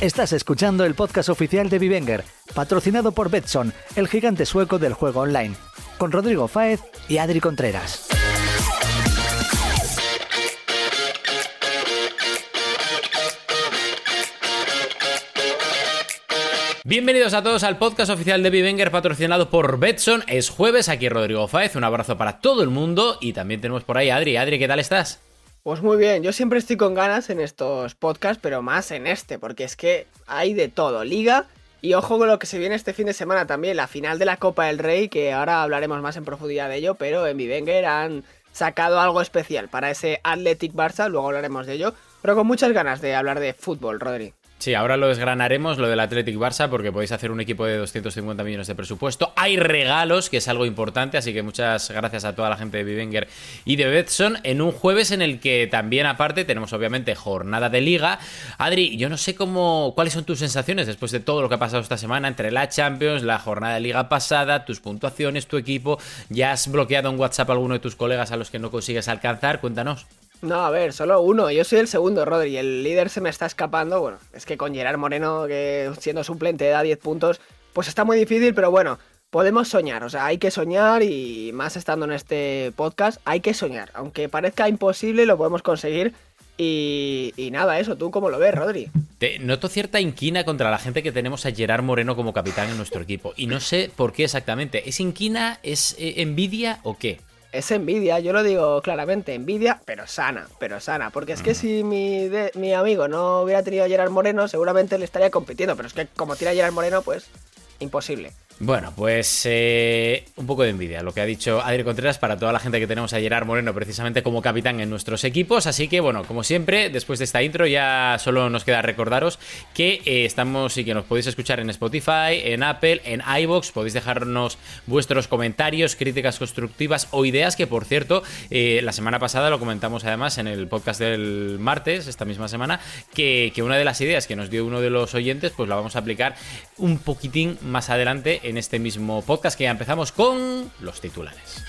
Estás escuchando el podcast oficial de Vivenger, patrocinado por Betson, el gigante sueco del juego online, con Rodrigo Fáez y Adri Contreras. Bienvenidos a todos al podcast oficial de Vivenger patrocinado por Betson. Es jueves, aquí Rodrigo Fáez, un abrazo para todo el mundo y también tenemos por ahí a Adri. Adri, ¿qué tal estás? Pues muy bien, yo siempre estoy con ganas en estos podcasts, pero más en este, porque es que hay de todo, liga y ojo con lo que se viene este fin de semana también, la final de la Copa del Rey, que ahora hablaremos más en profundidad de ello, pero en Vivenger han sacado algo especial para ese Athletic Barça, luego hablaremos de ello, pero con muchas ganas de hablar de fútbol, Rodri. Sí, ahora lo desgranaremos, lo del Athletic Barça, porque podéis hacer un equipo de 250 millones de presupuesto. Hay regalos, que es algo importante, así que muchas gracias a toda la gente de Vivenger y de Betson en un jueves en el que también aparte tenemos obviamente jornada de liga. Adri, yo no sé cómo cuáles son tus sensaciones después de todo lo que ha pasado esta semana entre la Champions, la jornada de liga pasada, tus puntuaciones, tu equipo. ¿Ya has bloqueado en WhatsApp a alguno de tus colegas a los que no consigues alcanzar? Cuéntanos. No, a ver, solo uno. Yo soy el segundo, Rodri. El líder se me está escapando. Bueno, es que con Gerard Moreno, que siendo suplente da 10 puntos, pues está muy difícil, pero bueno, podemos soñar. O sea, hay que soñar y más estando en este podcast, hay que soñar. Aunque parezca imposible, lo podemos conseguir. Y, y nada, eso, ¿tú cómo lo ves, Rodri? Te noto cierta inquina contra la gente que tenemos a Gerard Moreno como capitán en nuestro equipo. Y no sé por qué exactamente. ¿Es inquina? ¿Es eh, envidia o qué? Es envidia, yo lo digo claramente, envidia, pero sana, pero sana. Porque es que si mi, mi amigo no hubiera tenido a Gerard Moreno, seguramente le estaría compitiendo. Pero es que como tiene a Gerard Moreno, pues imposible. Bueno, pues eh, un poco de envidia lo que ha dicho Adri Contreras para toda la gente que tenemos a Gerard Moreno precisamente como capitán en nuestros equipos. Así que, bueno, como siempre, después de esta intro ya solo nos queda recordaros que eh, estamos y que nos podéis escuchar en Spotify, en Apple, en iBox. Podéis dejarnos vuestros comentarios, críticas constructivas o ideas que, por cierto, eh, la semana pasada lo comentamos además en el podcast del martes, esta misma semana, que, que una de las ideas que nos dio uno de los oyentes, pues la vamos a aplicar un poquitín más adelante en este mismo podcast que ya empezamos con los titulares.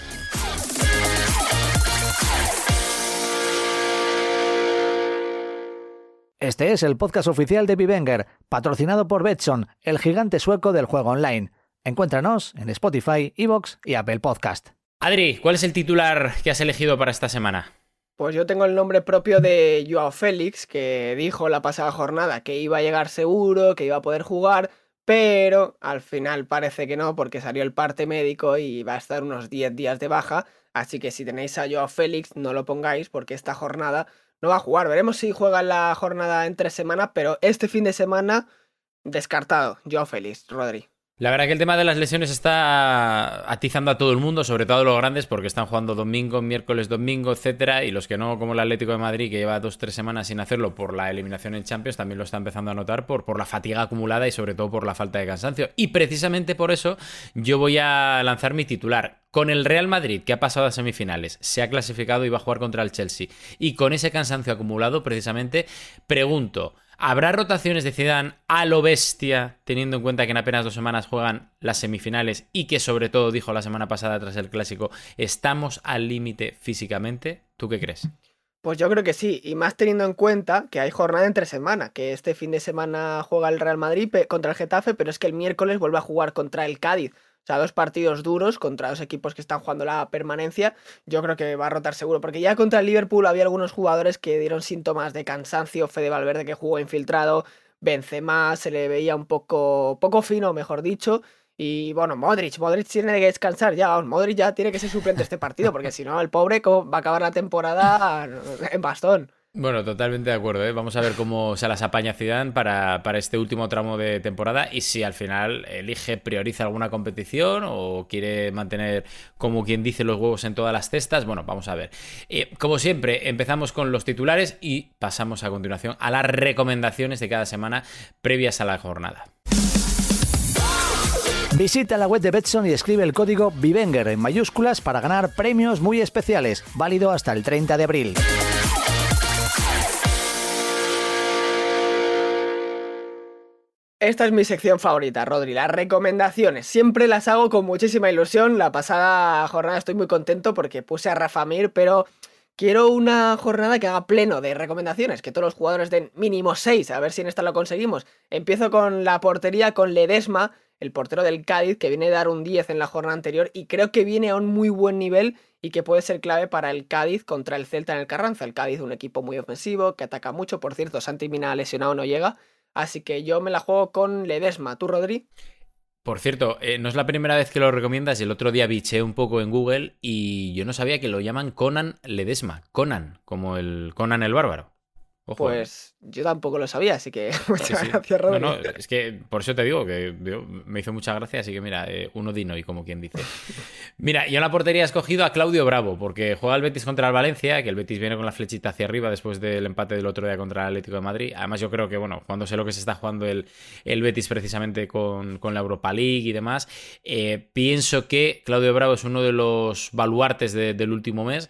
Este es el podcast oficial de Vivenger, patrocinado por Betson, el gigante sueco del juego online. Encuéntranos en Spotify, Evox y Apple Podcast. Adri, ¿cuál es el titular que has elegido para esta semana? Pues yo tengo el nombre propio de Joao Félix, que dijo la pasada jornada que iba a llegar seguro, que iba a poder jugar, pero al final parece que no, porque salió el parte médico y va a estar unos 10 días de baja. Así que si tenéis a Joao Félix, no lo pongáis, porque esta jornada no va a jugar. Veremos si juega la jornada en tres semanas, pero este fin de semana descartado. Joao Félix, Rodri. La verdad que el tema de las lesiones está atizando a todo el mundo, sobre todo a los grandes, porque están jugando domingo, miércoles, domingo, etcétera, y los que no, como el Atlético de Madrid, que lleva dos tres semanas sin hacerlo por la eliminación en Champions, también lo está empezando a notar por, por la fatiga acumulada y sobre todo por la falta de cansancio. Y precisamente por eso yo voy a lanzar mi titular. Con el Real Madrid, que ha pasado a semifinales, se ha clasificado y va a jugar contra el Chelsea, y con ese cansancio acumulado, precisamente, pregunto. ¿Habrá rotaciones de Zidane a lo bestia, teniendo en cuenta que en apenas dos semanas juegan las semifinales y que sobre todo dijo la semana pasada tras el clásico, estamos al límite físicamente? ¿Tú qué crees? Pues yo creo que sí, y más teniendo en cuenta que hay jornada entre semana, que este fin de semana juega el Real Madrid contra el Getafe, pero es que el miércoles vuelve a jugar contra el Cádiz. O sea, dos partidos duros contra dos equipos que están jugando la permanencia. Yo creo que va a rotar seguro. Porque ya contra el Liverpool había algunos jugadores que dieron síntomas de cansancio. Fede Valverde que jugó infiltrado. Benzema se le veía un poco, poco fino, mejor dicho. Y bueno, Modric, Modric tiene que descansar ya, Modric ya tiene que ser suplente este partido, porque si no, el pobre va a acabar la temporada en bastón. Bueno, totalmente de acuerdo. ¿eh? Vamos a ver cómo se las apaña Zidane para, para este último tramo de temporada y si al final elige, prioriza alguna competición o quiere mantener, como quien dice, los huevos en todas las cestas. Bueno, vamos a ver. Eh, como siempre, empezamos con los titulares y pasamos a continuación a las recomendaciones de cada semana previas a la jornada. Visita la web de Betson y escribe el código VIVENGER en mayúsculas para ganar premios muy especiales, válido hasta el 30 de abril. Esta es mi sección favorita, Rodri, las recomendaciones. Siempre las hago con muchísima ilusión. La pasada jornada estoy muy contento porque puse a Rafa Mir, pero quiero una jornada que haga pleno de recomendaciones, que todos los jugadores den mínimo 6, a ver si en esta lo conseguimos. Empiezo con la portería con Ledesma, el portero del Cádiz, que viene a dar un 10 en la jornada anterior y creo que viene a un muy buen nivel y que puede ser clave para el Cádiz contra el Celta en el Carranza. El Cádiz un equipo muy ofensivo, que ataca mucho, por cierto, Santi Mina lesionado no llega Así que yo me la juego con Ledesma. ¿Tú, Rodri? Por cierto, eh, no es la primera vez que lo recomiendas. El otro día biché un poco en Google y yo no sabía que lo llaman Conan Ledesma. Conan, como el Conan el Bárbaro. Eh. pues yo tampoco lo sabía, así que muchas gracias, Rodri. No, no, es que por eso te digo que me hizo mucha gracia, así que mira, eh, uno dino y como quien dice. Mira, yo en la portería he escogido a Claudio Bravo, porque juega el Betis contra el Valencia, que el Betis viene con la flechita hacia arriba después del empate del otro día contra el Atlético de Madrid. Además, yo creo que, bueno, cuando sé lo que se está jugando el, el Betis precisamente con, la Europa League y demás, eh, pienso que Claudio Bravo es uno de los baluartes del último mes.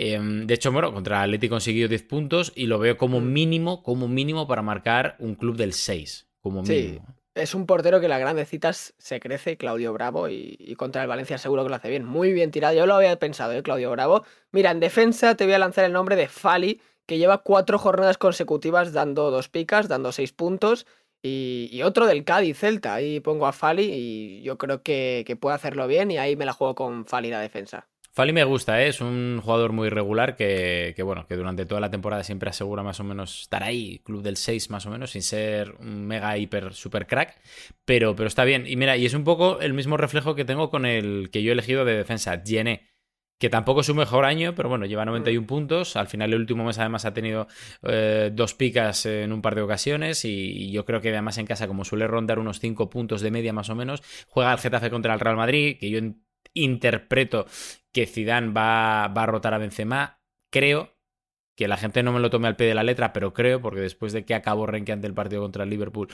Em, de hecho, bueno, contra el Atlético consiguió 10 puntos y lo veo como mm. mínimo, como mínimo para marcar un club del 6, como mínimo. Sí. Es un portero que las grandes citas se crece, Claudio Bravo, y, contra el Valencia seguro que lo hace bien. Muy bien tirado, yo lo había pensado, ¿eh? Claudio Bravo. Mira, en defensa te voy a lanzar el nombre de Fali, que lleva cuatro jornadas consecutivas dando dos picas, dando seis puntos. Y, otro del Cádiz Celta, ahí pongo a Fali y yo creo que, que puede hacerlo bien y ahí me la juego con Fali la defensa. Fali me gusta, ¿eh? es un jugador muy regular que, bueno, que durante toda la temporada siempre asegura más o menos estar ahí, club del 6 más o menos, sin ser un mega hiper super crack, pero, pero está bien. Y mira, y es un poco el mismo reflejo que tengo con el que yo he elegido de defensa, Gene que tampoco es su mejor año, pero bueno, lleva 91 puntos. Al final, el último mes, además, ha tenido eh, dos picas en un par de ocasiones. Y, yo creo que, además, en casa, como suele rondar unos 5 puntos de media más o menos, juega el Getafe contra el Real Madrid, que yo interpreto que Zidane va, a rotar a Benzema. Creo que la gente no me lo tome al pie de la letra, pero creo, porque después de que acabó renqueante el partido contra el Liverpool,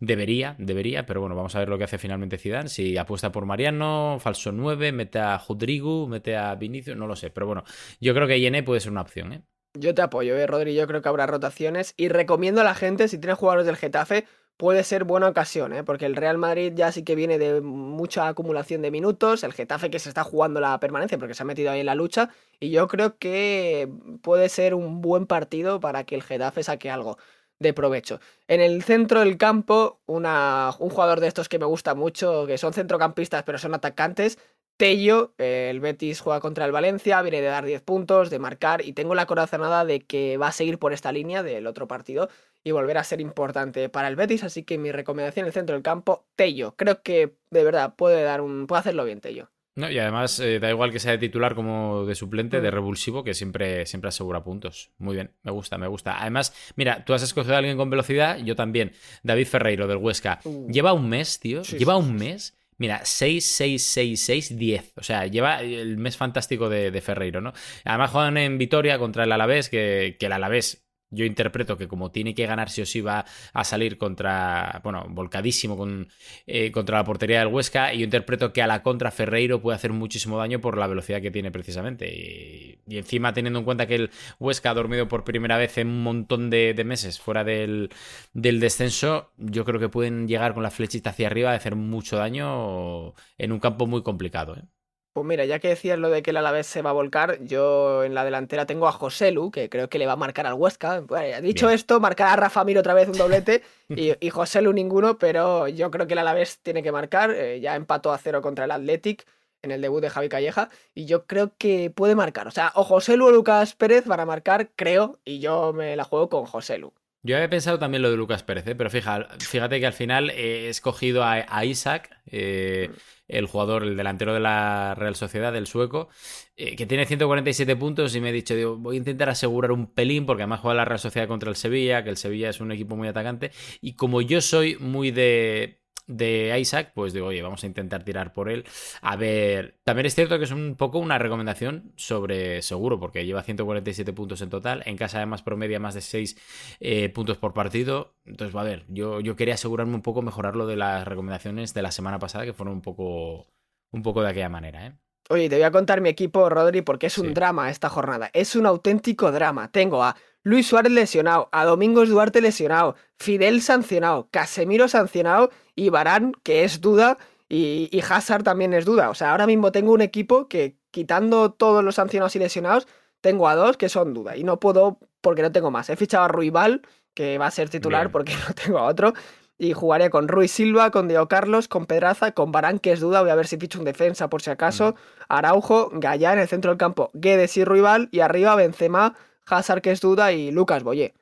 debería, debería, pero bueno, vamos a ver lo que hace finalmente Zidane, si apuesta por Mariano, falso 9, mete a Rodrigo, mete a Vinicius, no lo sé, pero bueno, yo creo que Yene puede ser una opción, ¿eh? Yo te apoyo, ¿eh, Rodri, yo creo que habrá rotaciones y recomiendo a la gente, si tiene jugadores del Getafe, puede ser buena ocasión, ¿eh? porque el Real Madrid ya sí que viene de mucha acumulación de minutos, el Getafe que se está jugando la permanencia porque se ha metido ahí en la lucha, y yo creo que puede ser un buen partido para que el Getafe saque algo de provecho. En el centro del campo, una, un jugador de estos que me gusta mucho, que son centrocampistas pero son atacantes, Tello, el Betis juega contra el Valencia, viene de dar 10 puntos, de marcar, y tengo la corazonada de que va a seguir por esta línea del otro partido y volver a ser importante para el Betis, así que mi recomendación en el centro del campo, Tello. Creo que de verdad puede dar un puede hacerlo bien Tello. No, y además eh, da igual que sea de titular como de suplente, de mm. revulsivo, que siempre, siempre asegura puntos. Muy bien, me gusta, me gusta. Además, mira, tú has escogido a alguien con velocidad, yo también. David Ferreiro del Huesca. Uh. Lleva un mes, tío. lleva un mes. Mira, 6, 6, 6, 6, 10. O sea, lleva el mes fantástico de, de Ferreiro, ¿no? Además juegan en Vitoria contra el Alavés, que, que el Alavés yo interpreto que como tiene que ganar sí o sí va a salir contra, bueno, volcadísimo con, eh, contra la portería del Huesca y yo interpreto que a la contra Ferreiro puede hacer muchísimo daño por la velocidad que tiene precisamente. Y, encima teniendo en cuenta que el Huesca ha dormido por primera vez en un montón de, meses fuera del, descenso, yo creo que pueden llegar con la flechita hacia arriba a hacer mucho daño en un campo muy complicado. ¿eh? Pues mira, ya que decías lo de que el Alavés se va a volcar, yo en la delantera tengo a Joselu, que creo que le va a marcar al Huesca. dicho esto, marcar a Rafa Mir otra vez un doblete y, y Joselu ninguno, pero yo creo que el Alavés tiene que marcar. Eh, ya empató a cero contra el Athletic en el debut de Javi Calleja y yo creo que puede marcar. O sea, o Joselu o Lucas Pérez van a marcar, creo, y yo me la juego con Joselu. Yo había pensado también lo de Lucas Pérez, ¿eh? pero fíjate, fíjate que al final he escogido a, Isaac, eh, el jugador, el delantero de la Real Sociedad, del sueco, eh, que tiene 147 puntos y me he dicho, digo, voy a intentar asegurar un pelín, porque además juega la Real Sociedad contra el Sevilla, que el Sevilla es un equipo muy atacante, y como yo soy muy de de Isaac, pues digo, oye, vamos a intentar tirar por él. A ver, también es cierto que es un poco una recomendación sobre seguro, porque lleva 147 puntos en total. En casa además promedia más de 6 eh, puntos por partido. Entonces, va a ver, yo, yo quería asegurarme un poco mejorar lo de las recomendaciones de la semana pasada, que fueron un poco, un poco de aquella manera, ¿eh? Oye, te voy a contar mi equipo, Rodri, porque es un drama esta jornada. Es un auténtico drama. Tengo a Luis Suárez lesionado, a Domingos Duarte lesionado, Fidel sancionado, Casemiro sancionado y Barán, que es duda, y, y, Hazard también es duda. O sea, ahora mismo tengo un equipo que, quitando todos los sancionados y lesionados, tengo a dos que son duda. Y no puedo porque no tengo más. He fichado a Ruibal, que va a ser titular porque no tengo a otro. Y jugaré con Ruiz Silva, con Diego Carlos, con Pedraza, con Barán, que es duda. Voy a ver si ficho un defensa por si acaso. Mm. Araujo, Gallá en el centro del campo, Guedes y Ruibal. Y arriba Benzema, Hazard que es duda y Lucas Boyé.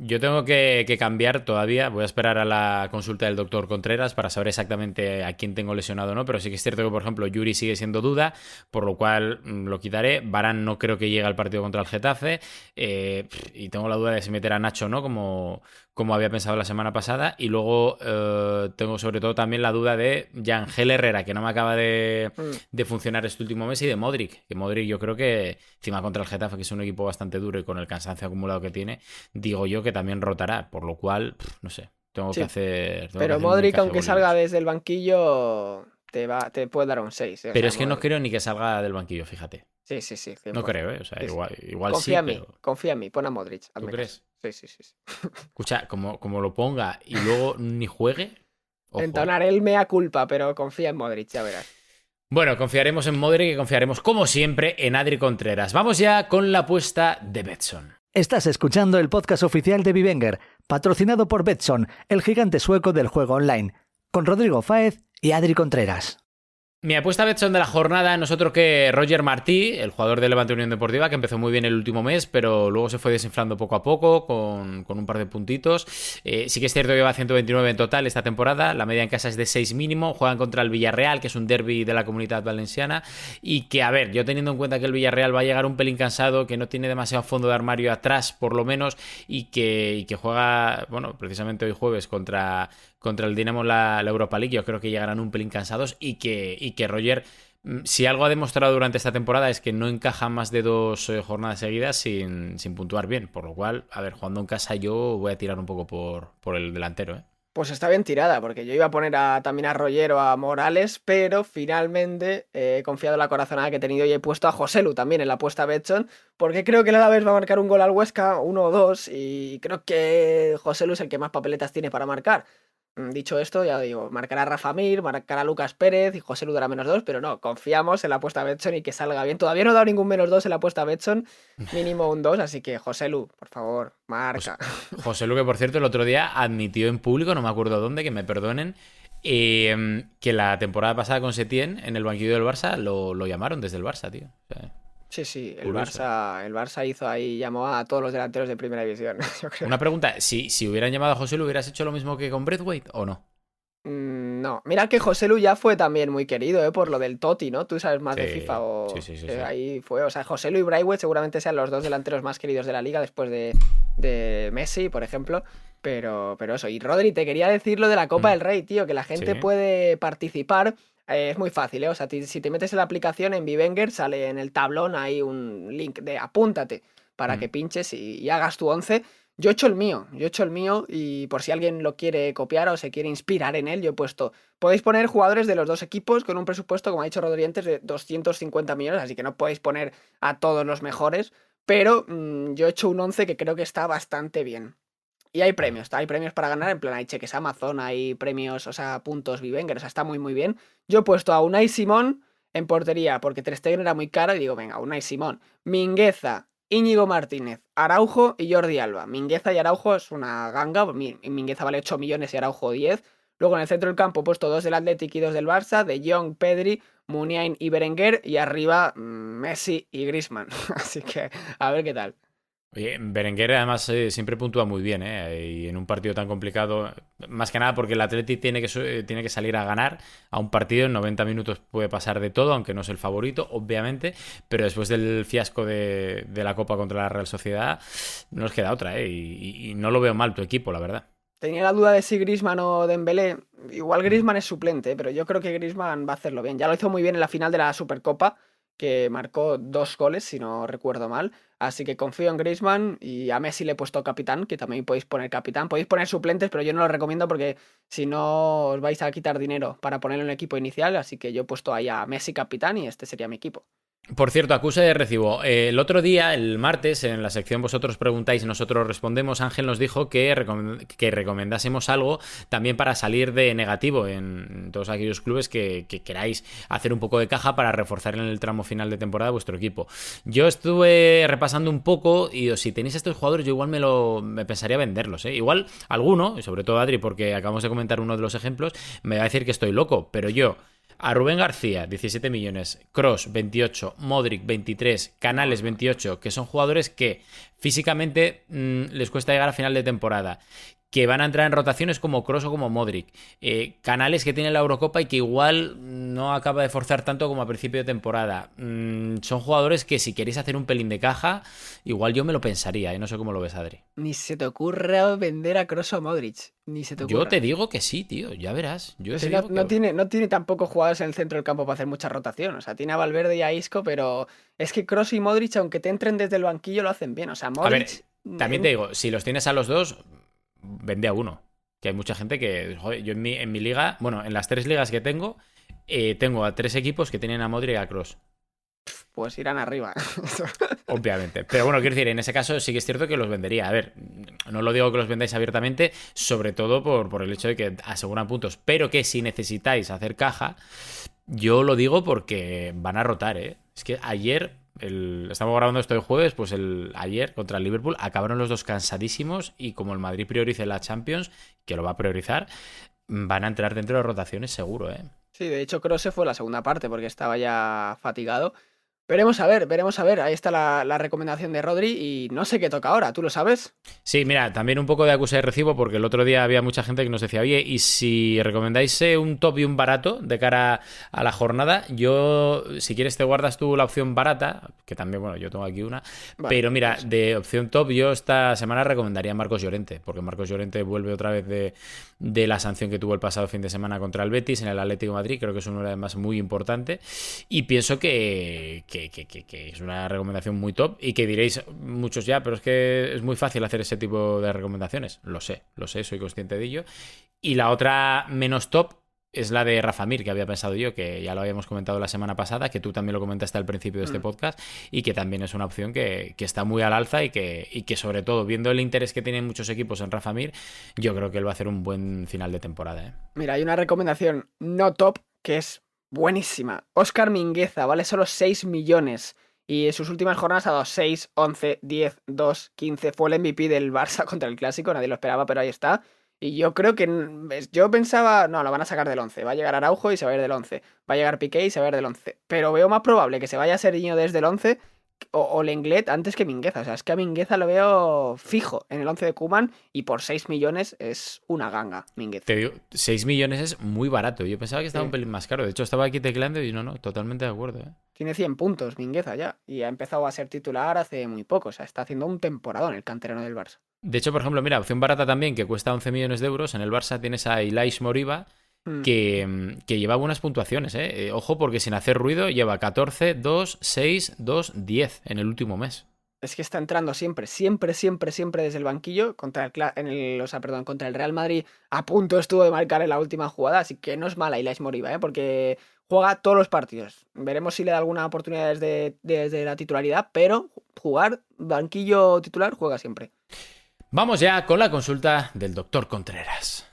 Yo tengo que, cambiar todavía. Voy a esperar a la consulta del doctor Contreras para saber exactamente a quién tengo lesionado o no. Pero sí que es cierto que, por ejemplo, Yuri sigue siendo duda, por lo cual mm, lo quitaré. Barán no creo que llegue al partido contra el Getafe. Eh, y tengo la duda de si meter a Nacho no, como, como había pensado la semana pasada. Y luego eh, tengo sobre todo también la duda de Yangel Herrera, que no me acaba de, mm. de, funcionar este último mes, y de Modric. Que Modric yo creo que, encima contra el Getafe, que es un equipo bastante duro y con el cansancio acumulado que tiene, digo yo que también rotará. Por lo cual, no sé, tengo que hacer... Pero Modric, aunque salga desde el banquillo, te, va, te puede dar un 6. ¿eh? Pero es que no creo ni que salga del banquillo, fíjate. Sí, sí, sí. No creo, ¿eh? O sea, igual, igual confía sí. En mí, Confía en mí, pon a Modric. ¿Tú crees? Sí, sí, sí. Escucha, como, como lo ponga y luego ni juegue. Entonaré el mea culpa, pero confía en Modric, ya verás. Bueno, confiaremos en Modric y confiaremos, como siempre, en Adri Contreras. Vamos ya con la apuesta de Betson. Estás escuchando el podcast oficial de Vivenger, patrocinado por Betson, el gigante sueco del juego online, con Rodrigo Fáez y Adri Contreras. Mi apuesta Betson de la jornada no es otro que Roger Martí, el jugador de Levante Unión Deportiva, que empezó muy bien el último mes, pero luego se fue desinflando poco a poco con, un par de puntitos. Eh, sí que es cierto que va a 129 en total esta temporada, la media en casa es de 6 mínimo, juegan contra el Villarreal, que es un derby de la comunidad valenciana, y que, a ver, yo teniendo en cuenta que el Villarreal va a llegar un pelín cansado, que no tiene demasiado fondo de armario atrás, por lo menos, y que juega, bueno, precisamente hoy jueves contra contra el Dinamo la, Europa League. Yo creo que llegarán un pelín cansados y que, y que Roger mm, si algo ha demostrado durante esta temporada es que no encaja más de dos eh, jornadas seguidas sin, sin, puntuar bien. Por lo cual, a ver, jugando en casa yo voy a tirar un poco por, por el delantero. ¿eh? Pues está bien tirada, porque yo iba a poner a, también a Roger o a Morales, pero finalmente he confiado en la corazonada que he tenido y he puesto a Joselu también en la apuesta Betson, porque creo que la vez va a marcar un gol al Huesca, uno o dos, y creo que Joselu es el que más papeletas tiene para marcar. Mm, dicho esto, ya digo, marcará Rafa Mir, marcará Lucas Pérez y José Lu dará menos dos, pero no, confiamos en la apuesta Betson y que salga bien. Todavía no he dado ningún menos dos en la apuesta Betson, mínimo un dos, así que José Lu, por favor, marca. José Lu, que por cierto el otro día admitió en público, no me acuerdo dónde, que me perdonen, em, que la temporada pasada con Setién en el banquillo del Barça lo, lo llamaron desde el Barça, tío. Sí, sí, el Barça, el Barça hizo ahí, llamó a todos los delanteros de primera división. Una pregunta, si, si hubieran llamado a José Lu, ¿hubieras hecho lo mismo que con Breathwaite o no? Mm, no, mira que José Lu ya fue también muy querido, ¿eh? Por lo del Toti, ¿no? Tú sabes más de FIFA o... Sí, sí, sí, ahí fue, o sea, José Lu y Braithwaite seguramente sean los dos delanteros más queridos de la liga después de, de Messi, por ejemplo. Pero, pero eso, y Rodri, te quería decir lo de la Copa mm. del Rey, tío, que la gente puede participar eh, es muy fácil, ¿eh? O sea, si te metes en la aplicación en Vivenger, sale en el tablón ahí un link de apúntate para mm. que pinches y, hagas tu 11. Yo he hecho el mío, yo he hecho el mío y por si alguien lo quiere copiar o se quiere inspirar en él, yo he puesto, podéis poner jugadores de los dos equipos con un presupuesto, como ha dicho Rodrientes, de 250 millones, así que no podéis poner a todos los mejores, pero mm, yo he hecho un 11 que creo que está bastante bien. Y hay premios, hay premios para ganar, en plan hay cheques Amazon, hay premios, o sea, puntos Vivenger, o sea, está muy muy bien. Yo he puesto a Unai Simón en portería porque Ter era muy caro y digo, venga, Unai Simón, Mingueza, Íñigo Martínez, Araujo y Jordi Alba. Mingueza y Araujo es una ganga, Mingueza vale 8 millones y Araujo 10. Luego en el centro del campo he puesto dos del Athletic y dos del Barça, de Jong, Pedri, Muniain y Berenguer y arriba mm, Messi y Grisman. Así que a ver qué tal. Oye, Berenguer además eh, siempre puntúa muy bien, ¿eh? Y en un partido tan complicado, más que nada porque el Atleti tiene que, eh, tiene que salir a ganar a un partido en 90 minutos puede pasar de todo, aunque no es el favorito, obviamente, pero después del fiasco de, de la Copa contra la Real Sociedad, no nos queda otra, ¿eh? Y, y- y no lo veo mal tu equipo, la verdad. Tenía la duda de si Grisman o Dembélé. Igual Grisman es suplente, pero yo creo que Grisman va a hacerlo bien. Ya lo hizo muy bien en la final de la Supercopa, que marcó dos goles, si no recuerdo mal. Así que confío en Grisman y a Messi le he puesto capitán, que también podéis poner capitán. Podéis poner suplentes, pero yo no lo recomiendo porque si no os vais a quitar dinero para ponerlo en el equipo inicial. Así que yo he pusto ahí a Messi capitán y este sería mi equipo. Por cierto, acuse de recibo. Eh, el otro día, el martes, en la sección Vosotros preguntáis, nosotros respondemos. Ángel nos dijo que, recom- que recomendásemos algo también para salir de negativo en todos aquellos clubes que, que queráis hacer un poco de caja para reforzar en el tramo final de temporada vuestro equipo. Yo estuve repasando un poco y si tenéis estos jugadores, yo igual me lo pensaría venderlos. ¿eh? Igual alguno, y sobre todo Adri, porque acabamos de comentar uno de los ejemplos, me va a decir que estoy loco, pero yo. A Rubén García, 17 millones. Cross, 28. Modric, 23. Canales, 28. Que son jugadores que físicamente mm, les cuesta llegar a final de temporada. Que van a entrar en rotaciones como Cross o como Modric. Eh, canales que tienen la Eurocopa y que igual no acaba de forzar tanto como a principio de temporada. Mm, son jugadores que si queréis hacer un pelín de caja, igual yo me lo pensaría. Y no sé cómo lo ves, Adri. Ni se te ocurra vender a Kroos o Modric. Ni se te ocurra. Yo te digo que sí, tío. Ya verás. Yo no, tiene, no tiene tampoco jugadores en el centro del campo para hacer mucha rotación. O sea, tiene a Valverde y a Isco, pero es que Kroos y Modric, aunque te entren desde el banquillo, lo hacen bien. O sea, A ver, Modric. También te digo, si los tienes a los dos, vende a uno. Que hay mucha gente que, joder, yo en mi, en mi liga, bueno, en las tres ligas que tengo, eh, tengo a tres equipos que tienen a Modric y a Cross, Pues irán arriba. obviamente. Pero bueno, quiero decir, en ese caso sí que es cierto que los vendería. A ver, no lo digo que los vendáis abiertamente, sobre todo por, por el hecho de que aseguran puntos, pero que si necesitáis hacer caja, yo lo digo porque van a rotar, ¿eh? Es que ayer, estamos grabando esto el jueves, pues el, ayer contra el Liverpool acabaron los dos cansadísimos y como el Madrid priorice la Champions, que lo va a priorizar, van a entrar dentro de rotaciones seguro, ¿eh? Sí, de hecho, Kroos se fue la segunda parte porque estaba ya fatigado. Veremos a ver, veremos a ver. Ahí está la, la recomendación de Rodri y no sé qué toca ahora, ¿tú lo sabes? Sí, mira, también un poco de acuse de recibo porque el otro día había mucha gente que nos decía, oye, y si recomendáis eh, un top y un barato de cara a la jornada, yo, si quieres, te guardas tú la opción barata, que también, bueno, yo tengo aquí una, Vale, pero mira, pues- de opción top, yo esta semana recomendaría a Marcos Llorente, porque Marcos Llorente vuelve otra vez de, de la sanción que tuvo el pasado fin de semana contra el Betis en el Atlético de Madrid, creo que es uno además muy importante, y pienso que, que, que- que- que es una recomendación muy top y que diréis muchos ya, pero es que es muy fácil hacer ese tipo de recomendaciones. Lo sé, lo sé, soy consciente de ello. Y la otra menos top es la de Rafa Mir, que había pensado yo, que ya lo habíamos comentado la semana pasada, que tú también lo comentaste al principio de este Mm. podcast, y que también es una opción que, que está muy al alza y que, y que sobre todo, viendo el interés que tienen muchos equipos en Rafa Mir, yo creo que él va a hacer un buen final de temporada. ¿eh? Mira, hay una recomendación no top que es buenísima. Oscar Mingueza, vale solo 6 millones. Y en sus últimas jornadas ha dado 6, 11, 10, 2, 15. Fue el MVP del Barça contra el Clásico, nadie lo esperaba, pero ahí está. Y yo creo que. Yo pensaba, no, lo van a sacar del 11. Va a llegar Araujo y se va a ir del 11. Va a llegar Piqué y se va a ir del 11. Pero veo más probable que se vaya a Seriño desde el 11 o, o Lenglet antes que Mingueza. O sea, es que a Mingueza lo veo fijo en el 11 de Kuman y por 6 millones es una ganga, Mingueza. Te digo, 6 millones es muy barato. Yo pensaba que estaba Sí. un pelín más caro. De hecho, estaba aquí tecleando y no, no, totalmente de acuerdo. ¿eh? Tiene 100 puntos Mingueza ya. Y ha empezado a ser titular hace muy poco. O sea, está haciendo un temporadón el canterano del Barça. De hecho, por ejemplo, mira, opción barata también, que cuesta 11 millones de euros. En el Barça tienes a Ilaish Moriba, Mm. que, mm, que lleva buenas puntuaciones. ¿eh? Eh, Ojo, porque sin hacer ruido lleva 14, 2, 6, 2, 10 en el último mes. Es que está entrando siempre, siempre, siempre, siempre desde el banquillo contra el, Cla- en el, o sea, perdón, contra el Real Madrid. A punto estuvo de marcar en la última jugada, así que no es mala Ilais Moriba, ¿eh? porque juega todos los partidos. Veremos si le da alguna oportunidad desde, desde la titularidad, pero jugar banquillo titular juega siempre. Vamos ya con la consulta del doctor Contreras.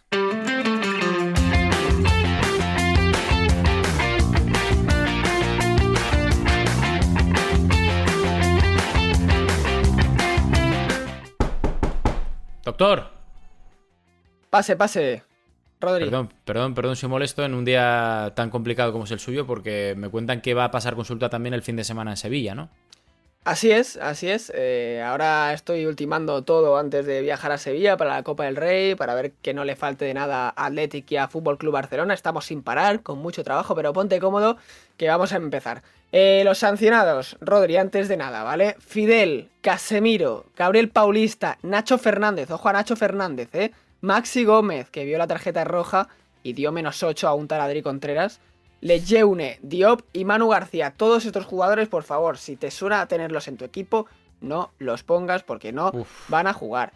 Doctor, Pase, pase, Rodri. perdón, perdón, perdón si molesto en un día tan complicado como es el suyo, porque me cuentan que va a pasar consulta también el fin de semana en Sevilla, ¿no? Así es, así es. Eh, ahora estoy ultimando todo antes de viajar a Sevilla para la Copa del Rey, para ver que no le falte de nada a Athletic y a Fútbol Club Barcelona. Estamos sin parar, con mucho trabajo, pero ponte cómodo que vamos a empezar. Eh, los sancionados, Rodri, antes de nada, ¿vale? Fidel, Casemiro, Gabriel Paulista, Nacho Fernández, ojo a Nacho Fernández, ¿eh? Maxi Gómez, que vio la tarjeta roja y dio menos 8 a un taladri Contreras. Lejeune, Diop y Manu García. Todos estos jugadores, por favor, si te suena tenerlos en tu equipo, no los pongas porque no van a jugar.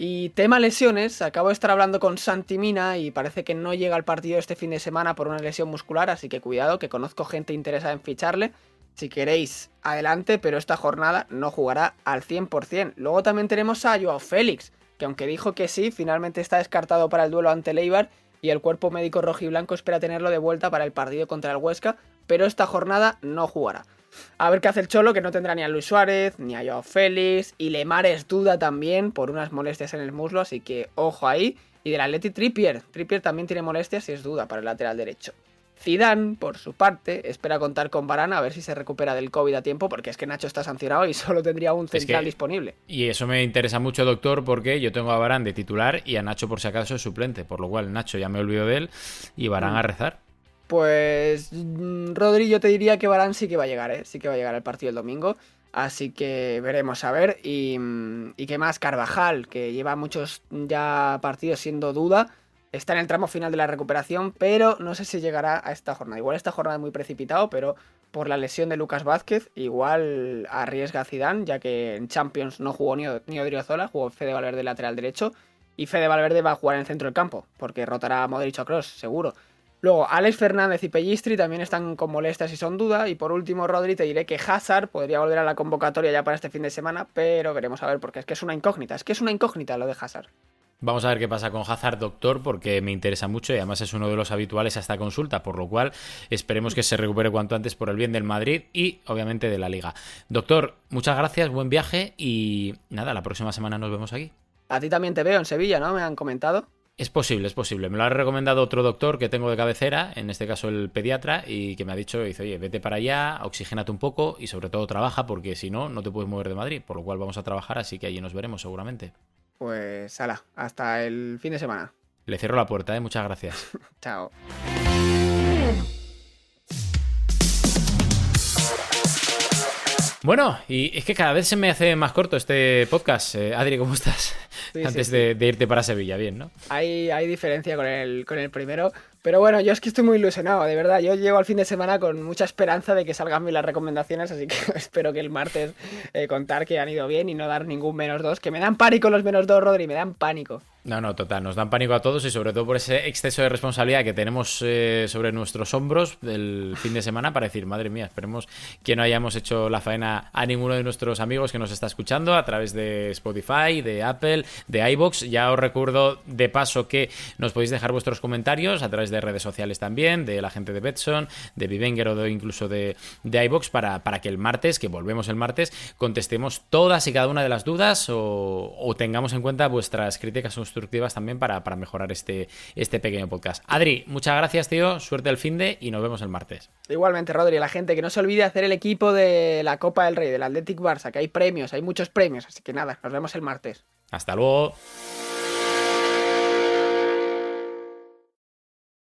Y tema lesiones, acabo de estar hablando con Santi Mina y parece que no llega al partido este fin de semana por una lesión muscular, así que cuidado, que conozco gente interesada en ficharle. Si queréis, adelante, pero esta jornada no jugará al 100%. Luego también tenemos a Joao Félix, que aunque dijo que sí, finalmente está descartado para el duelo ante Leibar y el cuerpo médico rojiblanco espera tenerlo de vuelta para el partido contra el Huesca, pero esta jornada no jugará. A ver qué hace el Cholo, que no tendrá ni a Luis Suárez, ni a Joao Félix, y Lemar es duda también por unas molestias en el muslo, así que ojo ahí. Y del Atleti Trippier, Trippier también tiene molestias y es duda para el lateral derecho. Zidane, por su parte, espera contar con Varane a ver si se recupera del COVID a tiempo, porque es que Nacho está sancionado y solo tendría un central disponible. Y eso me interesa mucho, doctor, porque yo tengo a Varane de titular y a Nacho por si acaso es suplente, por lo cual Nacho ya me olvido de él y Varane mm. a rezar. Pues mm, Rodri, yo te diría que Varane sí que va a llegar, ¿eh? sí que va a llegar al partido el domingo. Así que veremos a ver. Y, mm, qué más, Carvajal, que lleva muchos ya partidos siendo duda está en el tramo final de la recuperación, pero no sé si llegará a esta jornada. Igual esta jornada es muy precipitado, pero por la lesión de Lucas Vázquez, igual arriesga a Zidane, ya que en Champions no jugó ni, ni Odriozola, jugó Fede Valverde lateral derecho, y Fede Valverde va a jugar en el centro del campo, porque rotará a Modric o Cross, seguro. Luego, Alex Fernández y Pellistri también están con molestias y son duda. Y por último, Rodri, te diré que Hazard podría volver a la convocatoria ya para este fin de semana, pero veremos a ver, porque es que es una incógnita. Es que es una incógnita lo de Hazard. Vamos a ver qué pasa con Hazard, doctor, porque me interesa mucho y además es uno de los habituales a esta consulta, por lo cual esperemos que se recupere cuanto antes por el bien del Madrid y obviamente de la liga. Doctor, muchas gracias, buen viaje y nada, la próxima semana nos vemos aquí. A ti también te veo en Sevilla, ¿no? Me han comentado. Es posible, es posible. Me lo ha recomendado otro doctor que tengo de cabecera, en este caso el pediatra, y que me ha dicho, dice, oye, vete para allá, oxigénate un poco y sobre todo trabaja porque si no, no te puedes mover de Madrid, por lo cual vamos a trabajar, así que allí nos veremos seguramente. Pues, ala, hasta el fin de semana. Le cierro la puerta, ¿eh? Muchas gracias. Chao. Bueno, y es que cada vez se me hace más corto este podcast. Eh, Adri, ¿cómo estás? Antes De, irte para Sevilla, bien, ¿no? Hay, hay diferencia con el, con el primero. Pero bueno, yo es que estoy muy ilusionado, de verdad. Yo llego al fin de semana con mucha esperanza de que salgan bien las recomendaciones, así que espero que el martes eh, contar que han ido bien y no dar ningún menos dos. Que me dan pánico los menos dos, Rodri, me dan pánico. No, no, total, nos dan pánico a todos y sobre todo por ese exceso de responsabilidad que tenemos eh, sobre nuestros hombros del fin de semana para decir, madre mía, esperemos que no hayamos hecho la faena a ninguno de nuestros amigos que nos está escuchando a través de Spotify, de Apple, de iBox. Ya os recuerdo de paso que nos podéis dejar vuestros comentarios a través de redes sociales también, de la gente de Betson, de Vivenger o incluso de, de iBox para, para que el martes, que volvemos el martes, contestemos todas y cada una de las dudas o, o tengamos en cuenta vuestras críticas constructivas también para, para mejorar este, este pequeño podcast. Adri, muchas gracias, tío. Suerte el fin de y nos vemos el martes. Igualmente, Rodri, la gente que no se olvide hacer el equipo de la Copa del Rey, del Athletic Barça, que hay premios, hay muchos premios. Así que nada, nos vemos el martes. Hasta luego.